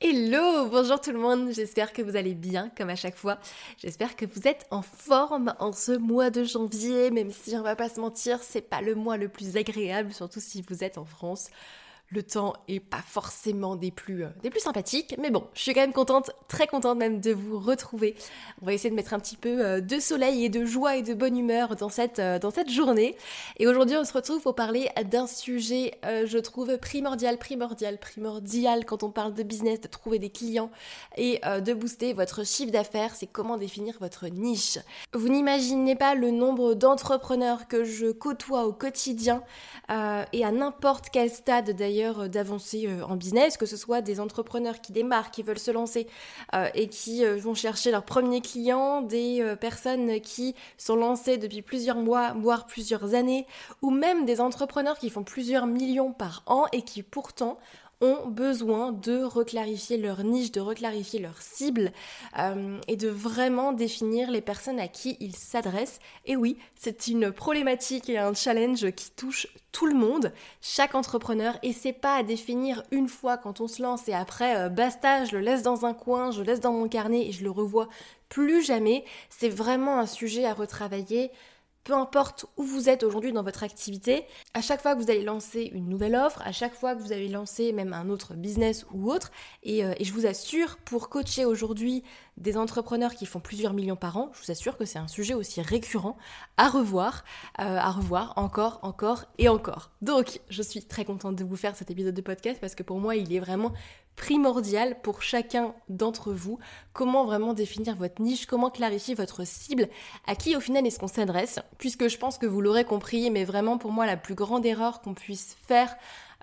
Hello, bonjour tout le monde, j'espère que vous allez bien comme à chaque fois. J'espère que vous êtes en forme en ce mois de janvier, même si on va pas se mentir, c'est pas le mois le plus agréable, surtout si vous êtes en France le temps est pas forcément des plus, euh, des plus sympathiques, mais bon, je suis quand même contente, très contente même de vous retrouver. On va essayer de mettre un petit peu euh, de soleil et de joie et de bonne humeur dans cette, euh, dans cette journée. Et aujourd'hui, on se retrouve pour parler d'un sujet, je trouve, primordial, primordial, primordial quand on parle de business, de trouver des clients et de booster votre chiffre d'affaires, c'est comment définir votre niche. Vous n'imaginez pas le nombre d'entrepreneurs que je côtoie au quotidien et à n'importe quel stade d'ailleurs euh, d'avancer euh, en business, que ce soit des entrepreneurs qui démarrent, qui veulent se lancer euh, et qui vont chercher leurs premiers clients, des personnes qui sont lancées depuis plusieurs mois, voire plusieurs années, ou même des entrepreneurs qui font plusieurs millions par an et qui pourtant ont besoin de reclarifier leur niche, de reclarifier leur cible euh, et de vraiment définir les personnes à qui ils s'adressent. Et oui, c'est une problématique et un challenge qui touche tout le monde, chaque entrepreneur, et c'est pas à définir une fois quand on se lance et après euh, basta, je le laisse dans un coin, je le laisse dans mon carnet et je le revois plus jamais. C'est vraiment un sujet à retravailler peu importe où vous êtes aujourd'hui dans votre activité, à chaque fois que vous allez lancer une nouvelle offre, à chaque fois que vous allez lancer même un autre business ou autre, et, euh, je vous assure, pour coacher aujourd'hui des entrepreneurs qui font plusieurs millions par an, je vous assure que c'est un sujet aussi récurrent à revoir, euh, à revoir encore, encore et encore. Donc, je suis très contente de vous faire cet épisode de podcast parce que pour moi, il est vraiment primordial pour chacun d'entre vous. Comment vraiment définir votre niche, comment clarifier votre cible, à qui au final est-ce qu'on s'adresse, puisque je pense que vous l'aurez compris, mais vraiment pour moi la plus grande erreur qu'on puisse faire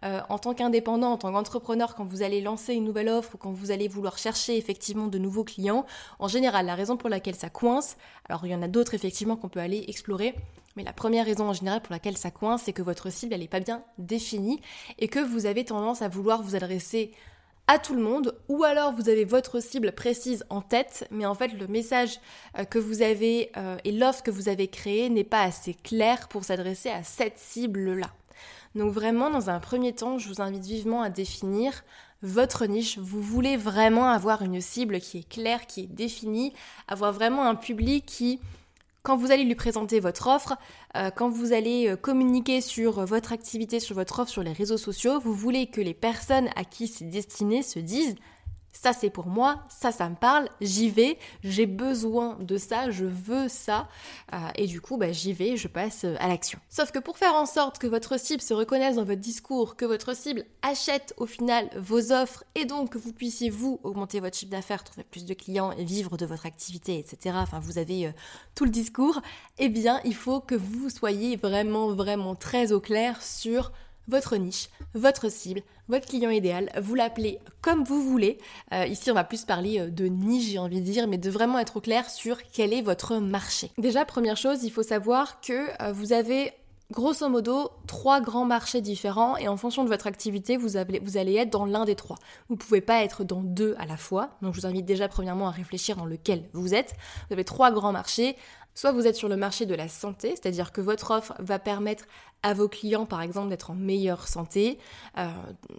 euh, en tant qu'indépendant, en tant qu'entrepreneur, quand vous allez lancer une nouvelle offre ou quand vous allez vouloir chercher effectivement de nouveaux clients, en général, la raison pour laquelle ça coince, alors il y en a d'autres effectivement qu'on peut aller explorer, mais la première raison en général pour laquelle ça coince, c'est que votre cible, elle n'est pas bien définie et que vous avez tendance à vouloir vous adresser à tout le monde, ou alors vous avez votre cible précise en tête, mais en fait le message euh, que vous avez euh, et l'offre que vous avez créée n'est pas assez clair pour s'adresser à cette cible-là. Donc vraiment, dans un premier temps, je vous invite vivement à définir votre niche. Vous voulez vraiment avoir une cible qui est claire, qui est définie, avoir vraiment un public qui quand vous allez lui présenter votre offre, euh, quand vous allez euh, communiquer sur votre activité, sur votre offre sur les réseaux sociaux, vous voulez que les personnes à qui c'est destiné se disent ça c'est pour moi, ça ça me parle, j'y vais, j'ai besoin de ça, je veux ça, euh, et du coup bah, j'y vais, je passe euh, à l'action. Sauf que pour faire en sorte que votre cible se reconnaisse dans votre discours, que votre cible achète au final vos offres, et donc que vous puissiez vous augmenter votre chiffre d'affaires, trouver plus de clients et vivre de votre activité, etc. Enfin vous avez euh, tout le discours, eh bien il faut que vous soyez vraiment vraiment très au clair sur votre niche, votre cible, votre client idéal, vous l'appelez comme vous voulez. Euh, ici, on va plus parler euh, de niche, j'ai envie de dire, mais de vraiment être au clair sur quel est votre marché. Déjà, première chose, il faut savoir que euh, vous avez grosso modo trois grands marchés différents et en fonction de votre activité, vous, allez être dans l'un des trois. Vous ne pouvez pas être dans deux à la fois. Donc je vous invite déjà premièrement à réfléchir dans lequel vous êtes. Vous avez trois grands marchés. Soit vous êtes sur le marché de la santé, c'est-à-dire que votre offre va permettre à vos clients, par exemple, d'être en meilleure santé, euh,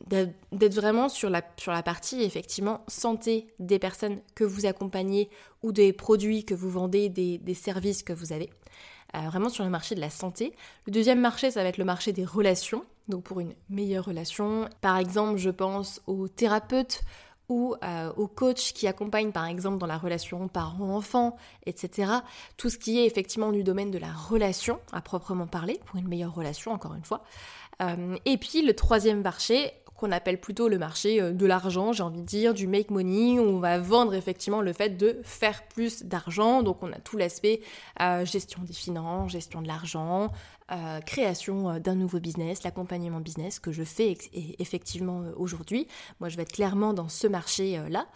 d'être vraiment sur la, sur la partie, effectivement, santé des personnes que vous accompagnez ou des produits que vous vendez, des, services que vous avez. Vraiment sur le marché de la santé. Le deuxième marché, ça va être le marché des relations, donc pour une meilleure relation. Par exemple, je pense aux thérapeutes ou euh, aux coachs qui accompagnent par exemple dans la relation parent-enfant, etc. Tout ce qui est effectivement du domaine de la relation à proprement parler, pour une meilleure relation encore une fois. Euh, et puis le troisième marché, qu'on appelle plutôt le marché euh, de l'argent, j'ai envie de dire, du make money, où on va vendre effectivement le fait de faire plus d'argent. Donc on a tout l'aspect euh, gestion des finances, gestion de l'argent, euh, création d'un nouveau business, l'accompagnement business que je fais effectivement aujourd'hui. Moi je vais être clairement dans ce marché-là.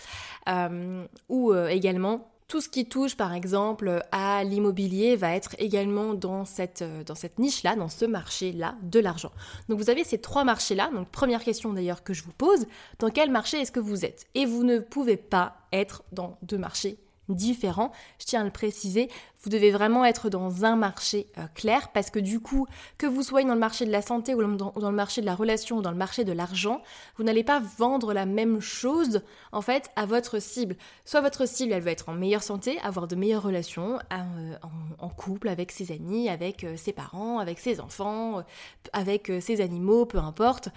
ou également tout ce qui touche par exemple à l'immobilier va être également dans cette, euh, dans cette niche-là, dans ce marché-là de l'argent. Donc vous avez ces trois marchés-là. Donc première question d'ailleurs que je vous pose, dans quel marché est-ce que vous êtes? Et vous ne pouvez pas être dans deux marchés différents. Je tiens à le préciser, vous devez vraiment être dans un marché euh, clair parce que du coup, que vous soyez dans le marché de la santé ou dans, le marché de la relation ou dans le marché de l'argent, vous n'allez pas vendre la même chose en fait à votre cible. Soit votre cible, elle veut être en meilleure santé, avoir de meilleures relations euh, en, couple, avec ses amis, avec euh, ses parents, avec ses enfants, avec ses animaux, peu importe.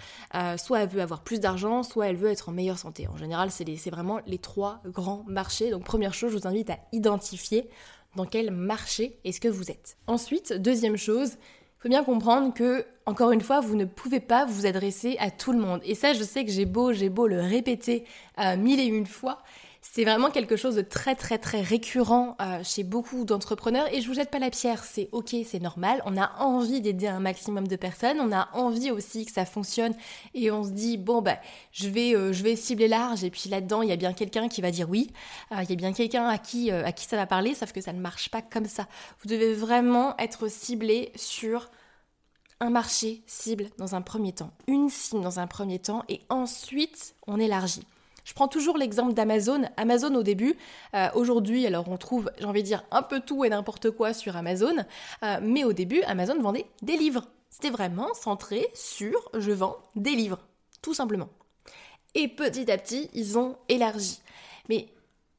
soit elle veut avoir plus d'argent, soit elle veut être en meilleure santé. En général, c'est vraiment les trois grands marchés. Donc première chose, je vous invite à identifier dans quel marché est-ce que vous êtes. Ensuite, deuxième chose, il faut bien comprendre que, encore une fois, vous ne pouvez pas vous adresser à tout le monde. Et ça, je sais que j'ai beau, j'ai beau le répéter euh, mille et une fois, c'est vraiment quelque chose de très très très récurrent euh, chez beaucoup d'entrepreneurs. Et je vous jette pas la pierre, c'est ok, c'est normal. On a envie d'aider un maximum de personnes, on a envie aussi que ça fonctionne. Et on se dit bon bah je vais euh, je vais cibler large. Et puis là-dedans il y a bien quelqu'un qui va dire oui, euh, il y a bien quelqu'un à qui à qui ça va parler, sauf que ça ne marche pas comme ça. Vous devez vraiment être ciblé sur un marché cible dans un premier temps, une cible dans un premier temps. Et ensuite on élargit. Je prends toujours l'exemple d'Amazon. Amazon au début, euh, aujourd'hui, alors on trouve, j'ai envie de dire, un peu tout et n'importe quoi sur Amazon, euh, mais au début, Amazon vendait des livres. C'était vraiment centré sur je vends des livres, tout simplement. Et petit à petit, ils ont élargi. Mais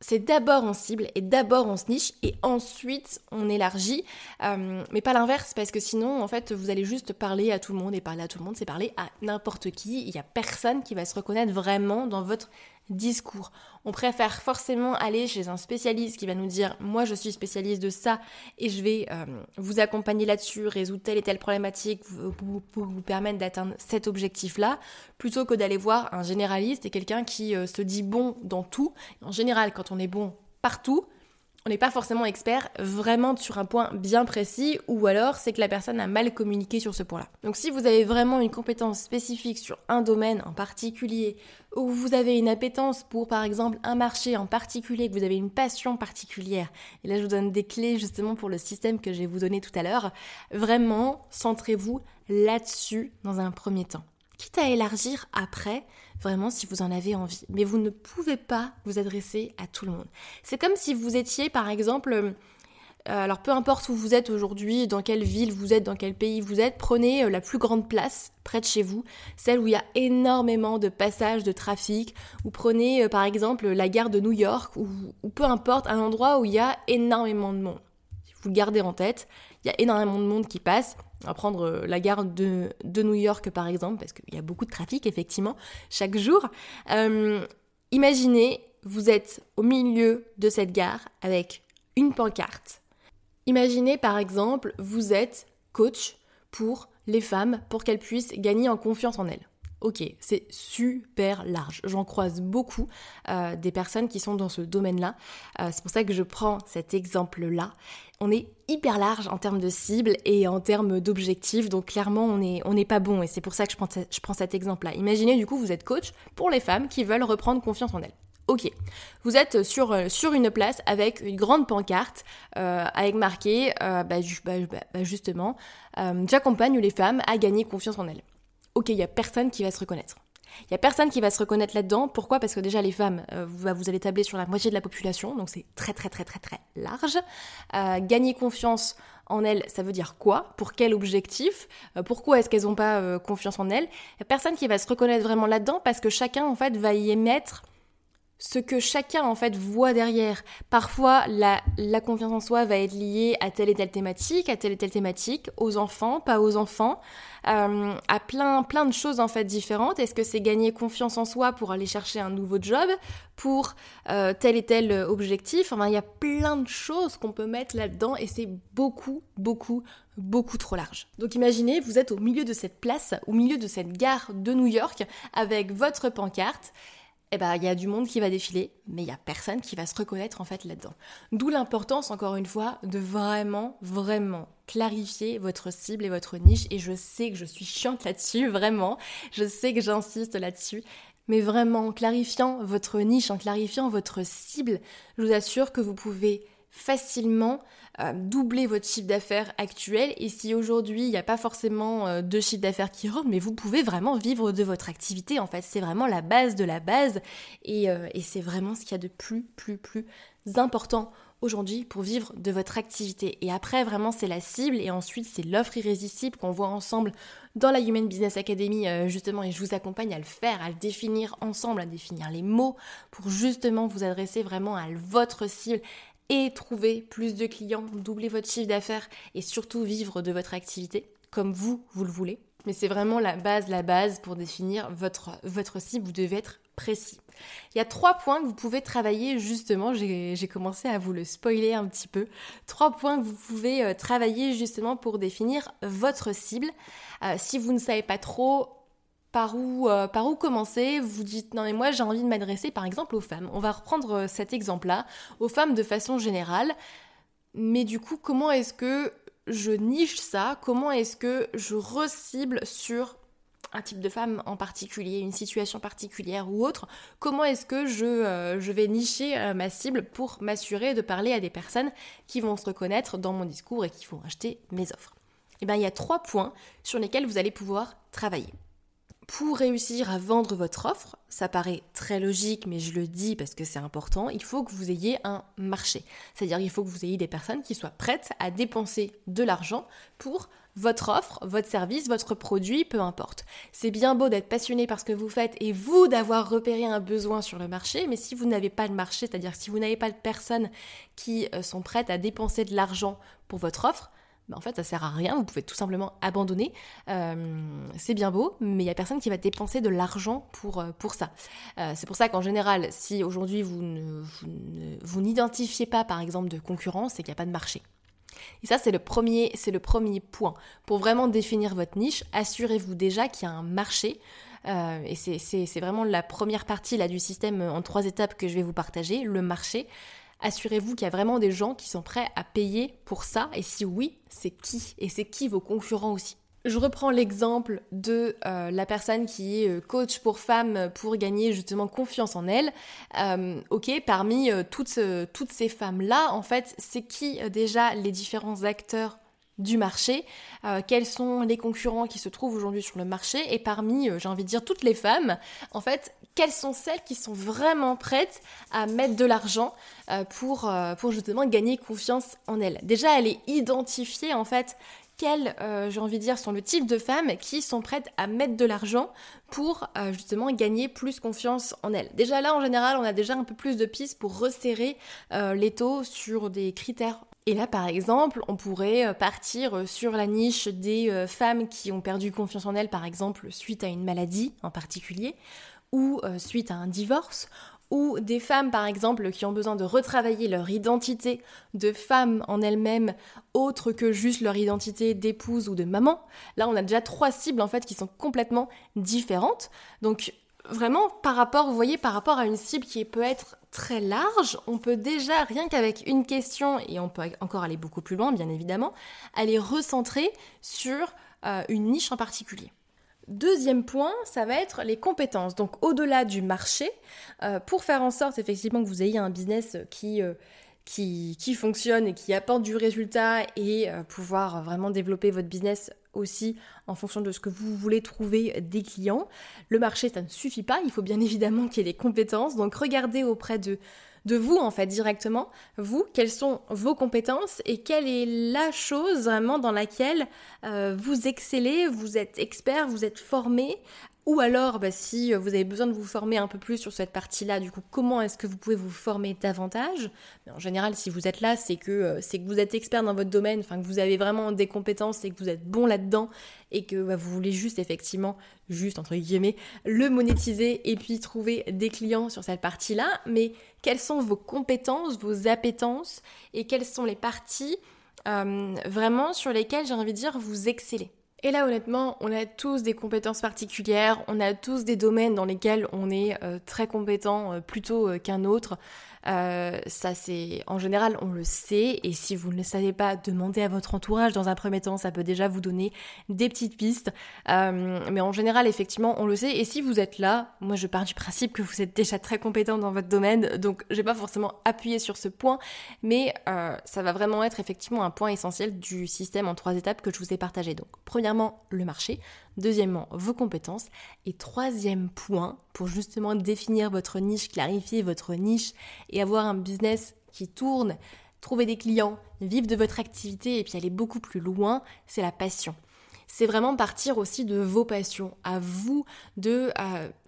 c'est d'abord en cible et d'abord on se niche et ensuite on élargit, euh, mais pas l'inverse parce que sinon en fait vous allez juste parler à tout le monde et parler à tout le monde c'est parler à n'importe qui, il n'y a personne qui va se reconnaître vraiment dans votre discours. On préfère forcément aller chez un spécialiste qui va nous dire moi je suis spécialiste de ça et je vais euh, vous accompagner là-dessus, résoudre telle et telle problématique pour vous, permettre d'atteindre cet objectif-là, plutôt que d'aller voir un généraliste et quelqu'un qui euh, se dit bon dans tout. En général, quand on est bon partout, on n'est pas forcément expert vraiment sur un point bien précis ou alors c'est que la personne a mal communiqué sur ce point-là. Donc si vous avez vraiment une compétence spécifique sur un domaine en particulier ou vous avez une appétence pour par exemple un marché en particulier, que vous avez une passion particulière, et là je vous donne des clés justement pour le système que je vais vous donner tout à l'heure, vraiment centrez-vous là-dessus dans un premier temps. Quitte à élargir après, vraiment si vous en avez envie. Mais vous ne pouvez pas vous adresser à tout le monde. C'est comme si vous étiez par exemple... Euh, alors peu importe où vous êtes aujourd'hui, dans quelle ville vous êtes, dans quel pays vous êtes, prenez euh, la plus grande place près de chez vous, celle où il y a énormément de passages de trafic, ou prenez euh, par exemple la gare de New York, ou, ou peu importe, un endroit où il y a énormément de monde. Vous le gardez en tête, il y a énormément de monde qui passe. On va prendre euh, la gare de, New York par exemple, parce qu'il y a beaucoup de trafic effectivement chaque jour. Euh, imaginez, vous êtes au milieu de cette gare avec une pancarte. Imaginez par exemple, vous êtes coach pour les femmes pour qu'elles puissent gagner en confiance en elles. Ok, c'est super large. J'en croise beaucoup euh, des personnes qui sont dans ce domaine-là. Euh, c'est pour ça que je prends cet exemple-là. On est hyper large en termes de cible et en termes d'objectifs, donc clairement on n'est pas bon et c'est pour ça que je prends, cet exemple-là. Imaginez du coup vous êtes coach pour les femmes qui veulent reprendre confiance en elles. Ok, vous êtes sur, euh, une place avec une grande pancarte avec marqué bah, bah, bah, justement j'accompagne les femmes à gagner confiance en elles ok, il y a personne qui va se reconnaître. Il y a personne qui va se reconnaître là-dedans. Pourquoi? Parce que déjà les femmes, euh, vous, allez tabler sur la moitié de la population, donc c'est très très très très très large. Euh, gagner confiance en elles, ça veut dire quoi? Pour quel objectif? Euh, Pourquoi est-ce qu'elles n'ont pas confiance en elles? Il y a personne qui va se reconnaître vraiment là-dedans parce que chacun en fait va y émettre ce que chacun en fait voit derrière. Parfois, la, confiance en soi va être liée à telle et telle thématique, à telle et telle thématique, aux enfants, pas aux enfants, euh, à plein plein de choses en fait différentes. Est-ce que c'est gagner confiance en soi pour aller chercher un nouveau job, pour euh, tel et tel objectif? Enfin, il y a plein de choses qu'on peut mettre là-dedans et c'est beaucoup, beaucoup, beaucoup trop large. Donc imaginez, vous êtes au milieu de cette place, au milieu de cette gare de New York, avec votre pancarte eh ben, il y a du monde qui va défiler, mais il y a personne qui va se reconnaître en fait là-dedans. D'où l'importance, encore une fois, de vraiment, vraiment clarifier votre cible et votre niche. Et je sais que je suis chiante là-dessus, vraiment. Je sais que j'insiste là-dessus. Mais vraiment, en clarifiant votre niche, en clarifiant votre cible, je vous assure que vous pouvez facilement euh, doubler votre chiffre d'affaires actuel. Et si aujourd'hui il n'y a pas forcément euh, de chiffre d'affaires qui rentre, mais vous pouvez vraiment vivre de votre activité. En fait, c'est vraiment la base de la base. Et, euh, et c'est vraiment ce qu'il y a de plus, plus, plus important aujourd'hui pour vivre de votre activité. Et après, vraiment, c'est la cible et ensuite, c'est l'offre irrésistible qu'on voit ensemble dans la Human Business Academy, justement, et je vous accompagne à le faire, à le définir ensemble, à définir les mots pour justement vous adresser vraiment à votre cible et trouver plus de clients, doubler votre chiffre d'affaires et surtout vivre de votre activité comme vous, vous le voulez. Mais c'est vraiment la base, la base pour définir votre, votre cible. Vous devez être précis. Il y a trois points que vous pouvez travailler justement, j'ai commencé à vous le spoiler un petit peu. Trois points que vous pouvez euh, travailler justement pour définir votre cible. Euh, si vous ne savez pas trop par où, euh, par où commencer Vous dites non mais moi j'ai envie de m'adresser par exemple aux femmes. On va reprendre euh, cet exemple-là, aux femmes de façon générale. Mais du coup, comment est-ce que je niche ça? Comment est-ce que je recible sur un type de femme en particulier, une situation particulière ou autre, comment est-ce que je, euh, vais nicher ma cible pour m'assurer de parler à des personnes qui vont se reconnaître dans mon discours et qui vont acheter mes offres? Eh bien, il y a trois points sur lesquels vous allez pouvoir travailler pour réussir à vendre votre offre, ça paraît très logique, mais je le dis parce que c'est important, il faut que vous ayez un marché. C'est-à-dire qu'il faut que vous ayez des personnes qui soient prêtes à dépenser de l'argent pour votre offre, votre service, votre produit, peu importe. C'est bien beau d'être passionné par ce que vous faites et vous d'avoir repéré un besoin sur le marché, mais si vous n'avez pas de marché, c'est-à-dire si vous n'avez pas de personnes qui euh, sont prêtes à dépenser de l'argent pour votre offre, bah, en fait ça sert à rien, vous pouvez tout simplement abandonner. Euh, c'est bien beau, mais il n'y a personne qui va dépenser de l'argent pour, euh, pour ça. Euh, c'est pour ça qu'en général, si aujourd'hui vous, vous n'identifiez pas par exemple de concurrence, c'est qu'il n'y a pas de marché. Et ça, c'est le premier, c'est le premier point. Pour vraiment définir votre niche, assurez-vous déjà qu'il y a un marché. et c'est vraiment la première partie là, du système en trois étapes que je vais vous partager, le marché assurez-vous qu'il y a vraiment des gens qui sont prêts à payer pour ça. Et si oui, c'est qui? Et c'est qui vos concurrents aussi? Je reprends l'exemple de euh, la personne qui est euh, coach pour femmes pour gagner justement confiance en elle. Euh, ok, parmi toutes, toutes ces femmes-là, en fait, c'est qui déjà les différents acteurs? Du marché, euh, quels sont les concurrents qui se trouvent aujourd'hui sur le marché? Et parmi, euh, j'ai envie de dire, toutes les femmes, en fait, quelles sont celles qui sont vraiment prêtes à mettre de l'argent euh, pour, pour justement gagner confiance en elles? Déjà, elle est identifiée en fait quelles, j'ai envie de dire, sont le type de femmes qui sont prêtes à mettre de l'argent pour justement gagner plus confiance en elles. Déjà là, en général, on a déjà un peu plus de pistes pour resserrer les taux sur des critères et là, par exemple, on pourrait euh, partir euh, sur la niche des euh, femmes qui ont perdu confiance en elles, par exemple, suite à une maladie en particulier, ou suite à un divorce, ou des femmes, par exemple, qui ont besoin de retravailler leur identité de femme en elles-mêmes, autre que juste leur identité d'épouse ou de maman. Là, on a déjà trois cibles, en fait, qui sont complètement différentes. Donc, vraiment par rapport, vous voyez, par rapport à une cible qui peut être très large, on peut déjà, rien qu'avec une question, et on peut encore aller beaucoup plus loin, bien évidemment, aller recentrer sur euh, une niche en particulier. Deuxième point, ça va être les compétences. Donc au-delà du marché, euh, pour faire en sorte effectivement que vous ayez un business qui, euh, qui, fonctionne et qui apporte du résultat et pouvoir vraiment développer votre business aussi en fonction de ce que vous voulez trouver des clients. Le marché, ça ne suffit pas, il faut bien évidemment qu'il y ait des compétences. Donc regardez auprès de, de vous, en fait, directement, vous, quelles sont vos compétences et quelle est la chose vraiment dans laquelle euh, vous excellez, vous êtes expert, vous êtes formé, ou alors, bah, si vous avez besoin de vous former un peu plus sur cette partie-là, du coup, comment est-ce que vous pouvez vous former davantage? En général, si vous êtes là, c'est que euh, c'est que vous êtes expert dans votre domaine, enfin que vous avez vraiment des compétences et que vous êtes bon là-dedans et que bah, vous voulez juste effectivement, juste entre guillemets, le monétiser et puis trouver des clients sur cette partie-là. Mais quelles sont vos compétences, vos appétences et quelles sont les parties euh, vraiment sur lesquelles j'ai envie de dire vous excellez? Et là, honnêtement, on a tous des compétences particulières, on a tous des domaines dans lesquels on est euh, très compétent euh, plutôt euh, qu'un autre. Ça, c'est en général, on le sait. Et si vous ne le savez pas, demandez à votre entourage dans un premier temps. Ça peut déjà vous donner des petites pistes. Mais en général, effectivement, on le sait. Et si vous êtes là, moi, je pars du principe que vous êtes déjà très compétent dans votre domaine. Donc, je vais pas forcément appuyer sur ce point, mais ça va vraiment être effectivement un point essentiel du système en trois étapes que je vous ai partagé. Donc, le marché. Deuxièmement, vos compétences. Et troisième point, pour justement définir votre niche, clarifier votre niche et avoir un business qui tourne, trouver des clients, vivre de votre activité et puis aller beaucoup plus loin, c'est la passion c'est vraiment partir aussi de vos passions, à vous, de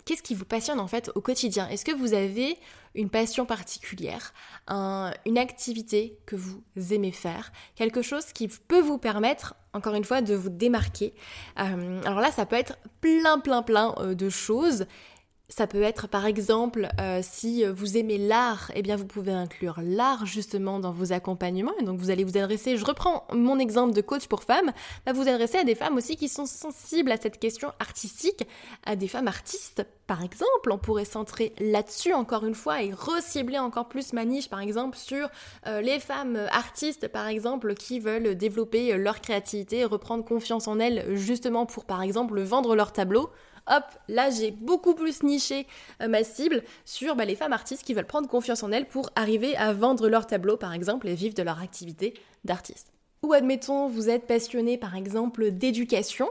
qu'est-ce qui vous passionne en fait au quotidien? Est-ce que vous avez une passion particulière, une activité que vous aimez faire, quelque chose qui peut vous permettre, encore une fois, de vous démarquer? Euh, alors là, ça peut être plein, plein, plein euh, de choses. Ça peut être par exemple euh, si vous aimez l'art, eh bien vous pouvez inclure l'art justement dans vos accompagnements. Et donc vous allez vous adresser, je reprends mon exemple de coach pour femmes, bah, vous adresser à des femmes aussi qui sont sensibles à cette question artistique, à des femmes artistes par exemple. On pourrait centrer là-dessus encore une fois et recibler encore plus ma niche par exemple sur euh, les femmes artistes par exemple qui veulent développer leur créativité, reprendre confiance en elles justement pour par exemple vendre leur tableau hop, là j'ai beaucoup plus niché euh, ma cible sur bah, les femmes artistes qui veulent prendre confiance en elles pour arriver à vendre leur tableau par exemple et vivre de leur activité d'artiste. Ou admettons, vous êtes passionné par exemple d'éducation,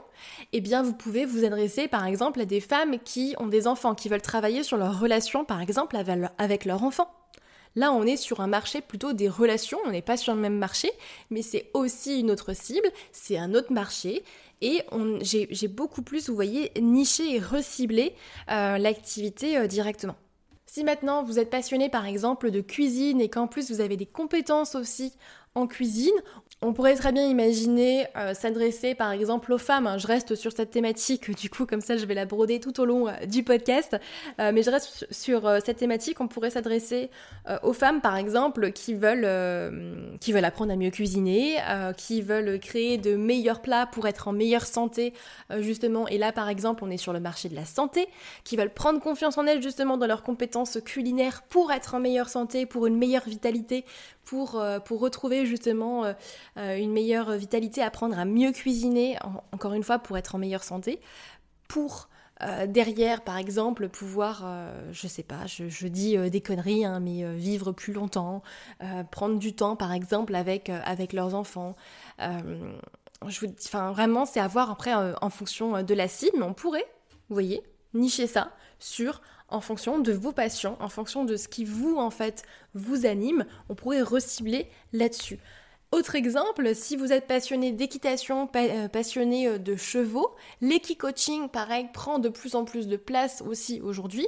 eh bien vous pouvez vous adresser par exemple à des femmes qui ont des enfants, qui veulent travailler sur leur relation par exemple avec leur enfant. Là, on est sur un marché plutôt des relations, on n'est pas sur le même marché, mais c'est aussi une autre cible, c'est un autre marché. Et j'ai beaucoup plus, vous voyez, niché et reciblé euh, l'activité euh, directement. Si maintenant vous êtes passionné par exemple de cuisine et qu'en plus vous avez des compétences aussi en cuisine, on pourrait très bien imaginer euh, s'adresser par exemple aux femmes. Hein. Je reste sur cette thématique, du coup comme ça je vais la broder tout au long euh, du podcast. Euh, mais je reste sur cette thématique. On pourrait s'adresser aux femmes par exemple qui veulent, qui veulent apprendre à mieux cuisiner, qui veulent créer de meilleurs plats pour être en meilleure santé justement. Et là par exemple on est sur le marché de la santé, qui veulent prendre confiance en elles justement dans leurs compétences culinaires pour être en meilleure santé, pour une meilleure vitalité, pour, pour retrouver justement euh, une meilleure vitalité, apprendre à mieux cuisiner, encore une fois, pour être en meilleure santé, pour euh, derrière, par exemple, pouvoir, euh, je sais pas, je, dis des conneries, hein, mais vivre plus longtemps, prendre du temps, par exemple, avec, avec leurs enfants. je vous enfin, vraiment, c'est à voir après en fonction de la cible, mais on pourrait, vous voyez, nicher ça sur en fonction de vos passions, en fonction de ce qui vous, en fait, vous anime, on pourrait recibler là-dessus. Autre exemple, si vous êtes passionné d'équitation, euh, passionné euh, de chevaux, l'équi-coaching, pareil, prend de plus en plus de place aussi aujourd'hui.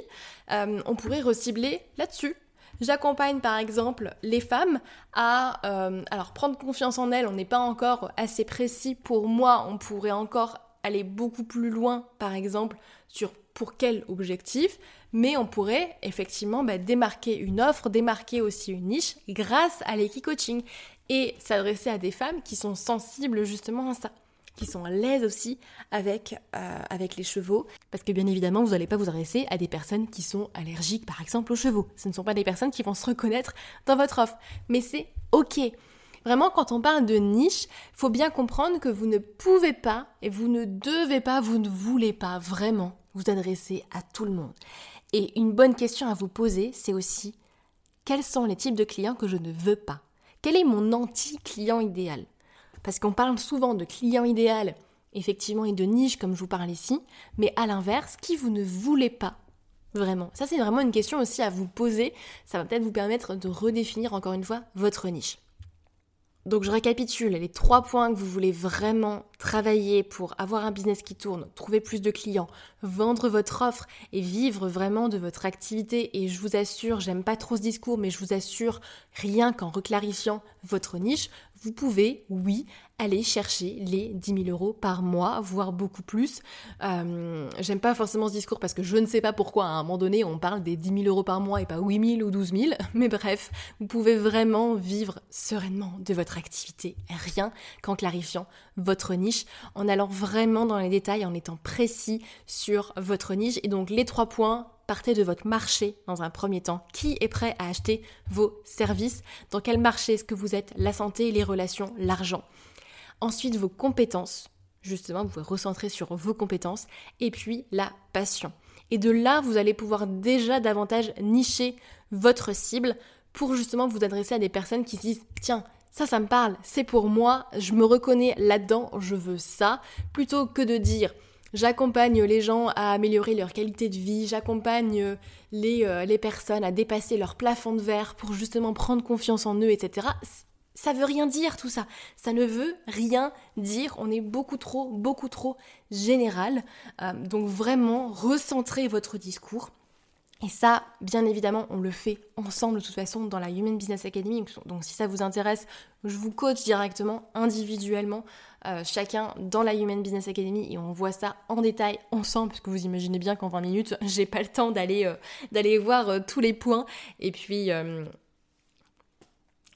Euh, on pourrait recibler là-dessus. J'accompagne par exemple les femmes à alors prendre confiance en elles. On n'est pas encore assez précis pour moi. On pourrait encore aller beaucoup plus loin, par exemple, sur pour quel objectif, mais on pourrait effectivement bah, démarquer une offre, démarquer aussi une niche grâce à l'équi-coaching et s'adresser à des femmes qui sont sensibles justement à ça qui sont à l'aise aussi avec, euh, avec les chevaux. Parce que bien évidemment, vous n'allez pas vous adresser à des personnes qui sont allergiques, par exemple, aux chevaux. Ce ne sont pas des personnes qui vont se reconnaître dans votre offre. Mais c'est OK. Vraiment, quand on parle de niche, il faut bien comprendre que vous ne pouvez pas et vous ne devez pas, vous ne voulez pas vraiment vous adresser à tout le monde. Et une bonne question à vous poser, c'est aussi quels sont les types de clients que je ne veux pas? Quel est mon anti-client idéal? Parce qu'on parle souvent de client idéal effectivement et de niche comme je vous parle ici, mais à l'inverse, qui vous ne voulez pas vraiment? Ça c'est vraiment une question aussi à vous poser, ça va peut-être vous permettre de redéfinir encore une fois votre niche. Donc je récapitule les trois points que vous voulez vraiment travailler pour avoir un business qui tourne, trouver plus de clients, vendre votre offre et vivre vraiment de votre activité. Et je vous assure, j'aime pas trop ce discours, mais je vous assure, rien qu'en reclarifiant votre niche, vous pouvez, oui, aller chercher les 10 000 euros par mois, voire beaucoup plus. Euh, j'aime pas forcément ce discours parce que je ne sais pas pourquoi à un moment donné on parle des 10 000 euros par mois et pas 8 000 ou 12 000. Mais bref, vous pouvez vraiment vivre sereinement de votre activité, rien qu'en clarifiant votre niche, en allant vraiment dans les détails, en étant précis sur votre niche. Et donc les trois points partez de votre marché dans un premier temps. Qui est prêt à acheter vos services? Dans quel marché est-ce que vous êtes? La santé, les relations, l'argent. Ensuite, vos compétences. Justement, vous pouvez recentrer sur vos compétences. Et puis, la passion. Et de là, vous allez pouvoir déjà davantage nicher votre cible pour justement vous adresser à des personnes qui se disent, tiens, ça, ça me parle, c'est pour moi, je me reconnais là-dedans, je veux ça, plutôt que de dire, J'accompagne les gens à améliorer leur qualité de vie, j'accompagne les, euh, les, personnes à dépasser leur plafond de verre pour justement prendre confiance en eux, etc. Ça veut rien dire tout ça. Ça ne veut rien dire. On est beaucoup trop, beaucoup trop général. Euh, donc vraiment, recentrez votre discours. Et ça, bien évidemment, on le fait ensemble de toute façon dans la Human Business Academy. Donc si ça vous intéresse, je vous coach directement, individuellement, euh, chacun dans la Human Business Academy et on voit ça en détail ensemble, parce que vous imaginez bien qu'en 20 minutes, j'ai pas le temps d'aller euh, voir tous les points. Et puis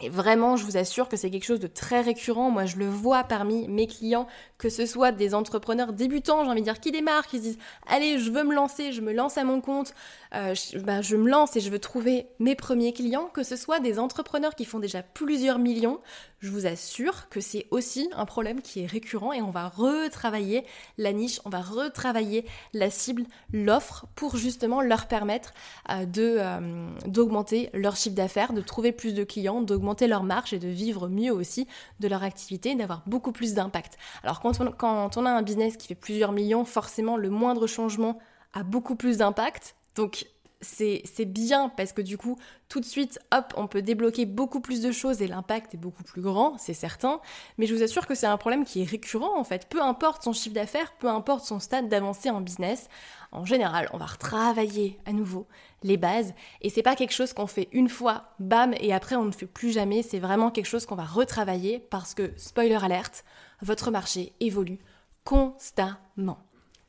et vraiment, je vous assure que c'est quelque chose de très récurrent. Moi, je le vois parmi mes clients, que ce soit des entrepreneurs débutants, j'ai envie de dire, qui démarrent, qui se disent Allez, je veux me lancer, je me lance à mon compte, euh, bah, je me lance et je veux trouver mes premiers clients, que ce soit des entrepreneurs qui font déjà plusieurs millions. Je vous assure que c'est aussi un problème qui est récurrent et on va retravailler la niche, on va retravailler la cible, l'offre pour justement leur permettre euh, euh, d'augmenter leur chiffre d'affaires, de trouver plus de clients, d'augmenter leur marge et de vivre mieux aussi de leur activité d'avoir beaucoup plus d'impact. Alors quand on, quand on a un business qui fait plusieurs millions, forcément le moindre changement a beaucoup plus d'impact. Donc c'est bien parce que du coup, tout de suite, hop, on peut débloquer beaucoup plus de choses et l'impact est beaucoup plus grand, c'est certain. Mais je vous assure que c'est un problème qui est récurrent en fait. Peu importe son chiffre d'affaires, peu importe son stade d'avancée en business, en général, on va retravailler à nouveau les bases et c'est pas quelque chose qu'on fait une fois, bam, et après on ne fait plus jamais. C'est vraiment quelque chose qu'on va retravailler parce que, spoiler alerte, votre marché évolue constamment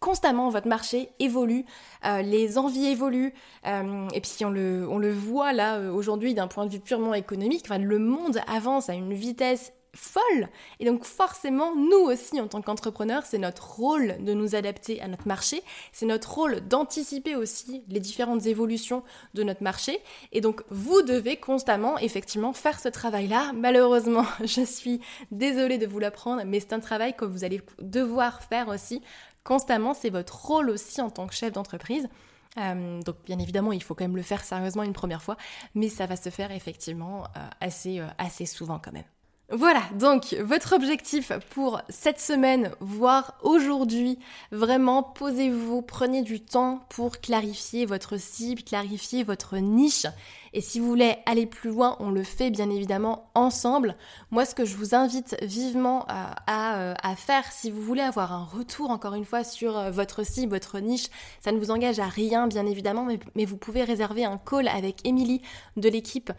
constamment, votre marché évolue, euh, les envies évoluent, euh, et puis on le, on le voit là euh, aujourd'hui d'un point de vue purement économique, le monde avance à une vitesse folle. Et donc forcément, nous aussi, en tant qu'entrepreneurs, c'est notre rôle de nous adapter à notre marché, c'est notre rôle d'anticiper aussi les différentes évolutions de notre marché. Et donc vous devez constamment, effectivement, faire ce travail-là. Malheureusement, je suis désolée de vous l'apprendre, mais c'est un travail que vous allez devoir faire aussi constamment. C'est votre rôle aussi en tant que chef d'entreprise. Euh, donc bien évidemment, il faut quand même le faire sérieusement une première fois, mais ça va se faire effectivement euh, assez, euh, assez souvent quand même. Voilà, donc votre objectif pour cette semaine, voire aujourd'hui, vraiment posez-vous, prenez du temps pour clarifier votre cible, clarifier votre niche et si vous voulez aller plus loin, on le fait bien évidemment ensemble. Moi, ce que je vous invite vivement euh, euh, à, faire, si vous voulez avoir un retour encore une fois sur euh, votre cible, votre niche, ça ne vous engage à rien bien évidemment, mais, vous pouvez réserver un call avec Émilie de l'équipe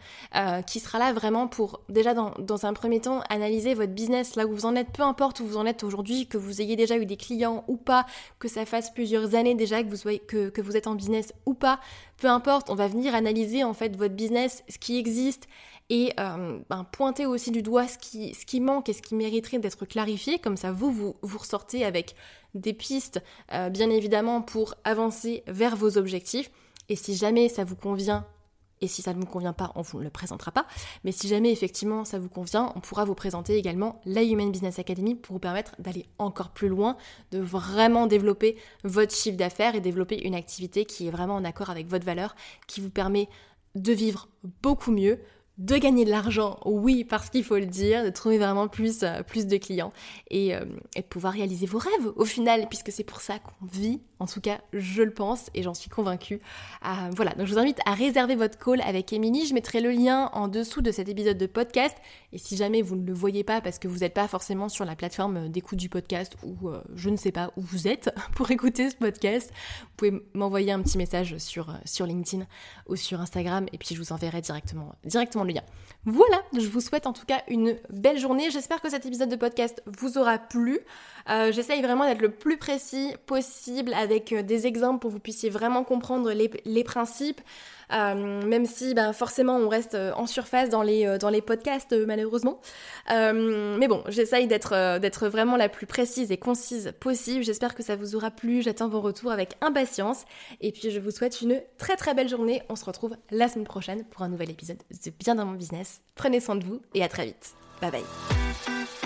qui sera là vraiment pour déjà dans, un premier temps analyser votre business là où vous en êtes, peu importe où vous en êtes aujourd'hui, que vous ayez déjà eu des clients ou pas, que ça fasse plusieurs années déjà que vous, soyez, êtes en business ou pas, peu importe, on va venir analyser en fait votre business, ce qui existe et euh, ben, pointer aussi du doigt ce qui, ce qui manque et ce qui mériterait d'être clarifié. Comme ça, vous, vous, vous ressortez avec des pistes, euh, bien évidemment, pour avancer vers vos objectifs. Et si jamais ça vous convient, et si ça ne vous convient pas, on vous le présentera pas. Mais si jamais effectivement ça vous convient, on pourra vous présenter également la Human Business Academy pour vous permettre d'aller encore plus loin, de vraiment développer votre chiffre d'affaires et développer une activité qui est vraiment en accord avec votre valeur, qui vous permet de vivre beaucoup mieux, de gagner de l'argent, oui, parce qu'il faut le dire, de trouver vraiment plus, euh, de clients et, euh, et, de pouvoir réaliser vos rêves au final, puisque c'est pour ça qu'on vit. En tout cas, je le pense et j'en suis convaincue. Euh, voilà, donc je vous invite à réserver votre call avec Émilie. Je mettrai le lien en dessous de cet épisode de podcast. Et si jamais vous ne le voyez pas parce que vous n'êtes pas forcément sur la plateforme d'écoute du podcast ou je ne sais pas où vous êtes pour écouter ce podcast, vous pouvez m'envoyer un petit message sur, sur LinkedIn ou sur Instagram et puis je vous enverrai directement, directement Voilà, je vous souhaite en tout cas une belle journée. J'espère que cet épisode de podcast vous aura plu. Euh, j'essaye vraiment d'être le plus précis possible avec euh, des exemples pour que vous puissiez vraiment comprendre les, principes. Euh, même si ben, forcément on reste en surface dans les, dans les podcasts malheureusement. mais bon, j'essaye d'être d'être vraiment la plus précise et concise possible. J'espère que ça vous aura plu. J'attends vos retours avec impatience. Et puis je vous souhaite une très très belle journée. On se retrouve la semaine prochaine pour un nouvel épisode de Bien dans mon business. Prenez soin de vous et à très vite. Bye bye.